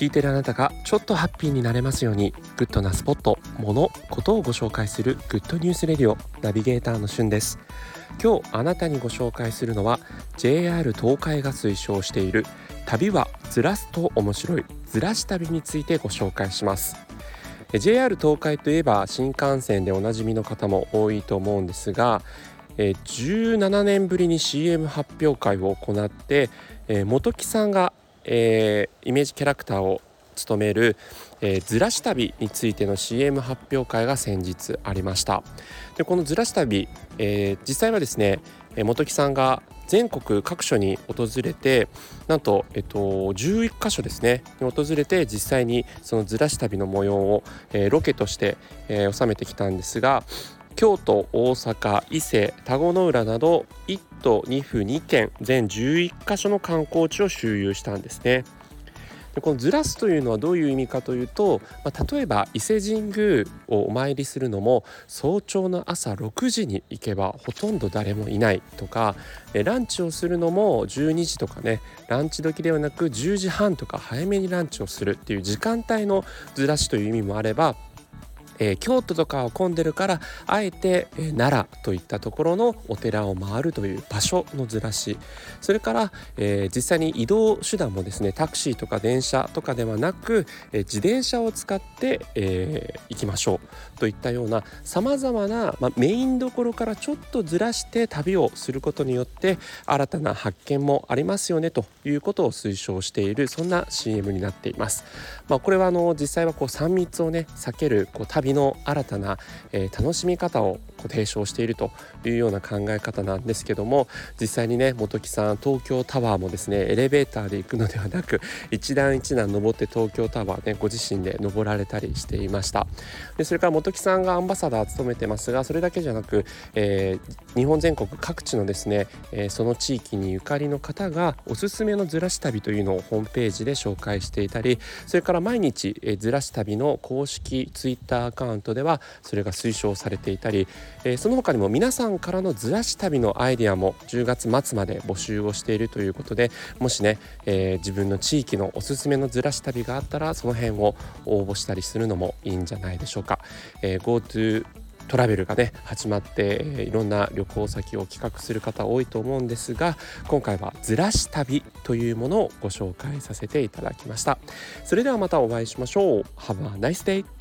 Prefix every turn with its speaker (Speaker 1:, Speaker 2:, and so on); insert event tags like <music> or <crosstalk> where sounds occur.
Speaker 1: 聞いてるあなたがちょっとハッピーになれますようにグッドなスポット、物、ことをご紹介するグッドニュースレディオナビゲーターのしゅんです。今日あなたにご紹介するのは JR 東海が推奨している旅はずらすと面白いずらし旅についてご紹介します。JR 東海といえば新幹線でおなじみの方も多いと思うんですが17年ぶりに CM 発表会を行って本木さんがえ、イメージキャラクターを務める、えー、ずらし旅についての CM 発表会が先日ありました。でこのずらし旅、えー、実際はですね本木さんが全国各所に訪れてなんと、えっと、11箇所ですねに訪れて実際にそのずらし旅の模様を、えー、ロケとして、えー、収めてきたんですが京都大阪伊勢田子の浦など1都2府2県全11カ所の観光地を周遊したんですね。でこのずらすというのはどういう意味かというと、まあ、例えば伊勢神宮をお参りするのも早朝の朝6時に行けばほとんど誰もいないとかランチをするのも12時とかねランチ時ではなく10時半とか早めにランチをするっていう時間帯のずらしという意味もあればえー、京都とかは混んでるからあえて、えー、奈良といったところのお寺を回るという場所のずらしそれから、えー、実際に移動手段もですねタクシーとか電車とかではなく、え自転車を使って、え行きましょうといったようなさまざまな、ま、メインどころからちょっとずらして旅をすることによって新たな発見もありますよねということを推奨しているそんな CM になっています。まあ、これはあの実際はこう3密をね避けるこう旅の新たな、えー、楽しみ方をこう提唱しているというような考え方なんですけども実際にね本木さん東京タワーもですねエレベーターで行くのではなく <laughs> 一段一段登って東京タワーねご自身で登られたりしていました。でそれから本木さんがアンバサダー務めてますがそれだけじゃなく、えー、日本全国各地のですね、えー、その地域にゆかりの方がおすすめのずらし旅というのをホームページで紹介していたりそれから毎日、えー、ずらし旅の公式ツイッターアカウントではそれが推奨されていたり、えー、その他にも皆さんからのずらし旅のアイデアも10月末まで募集をしているということでもしね、えー、自分の地域のおすすめのずらし旅があったらその辺を応募したりするのもいいんじゃないでしょうか。えー、GoTo トラベルがね始まって、えいろんな旅行先を企画する方多いと思うんですが今回はずらし旅というものをご紹介させていただきました。それではまたお会いしましょう。Have a nice day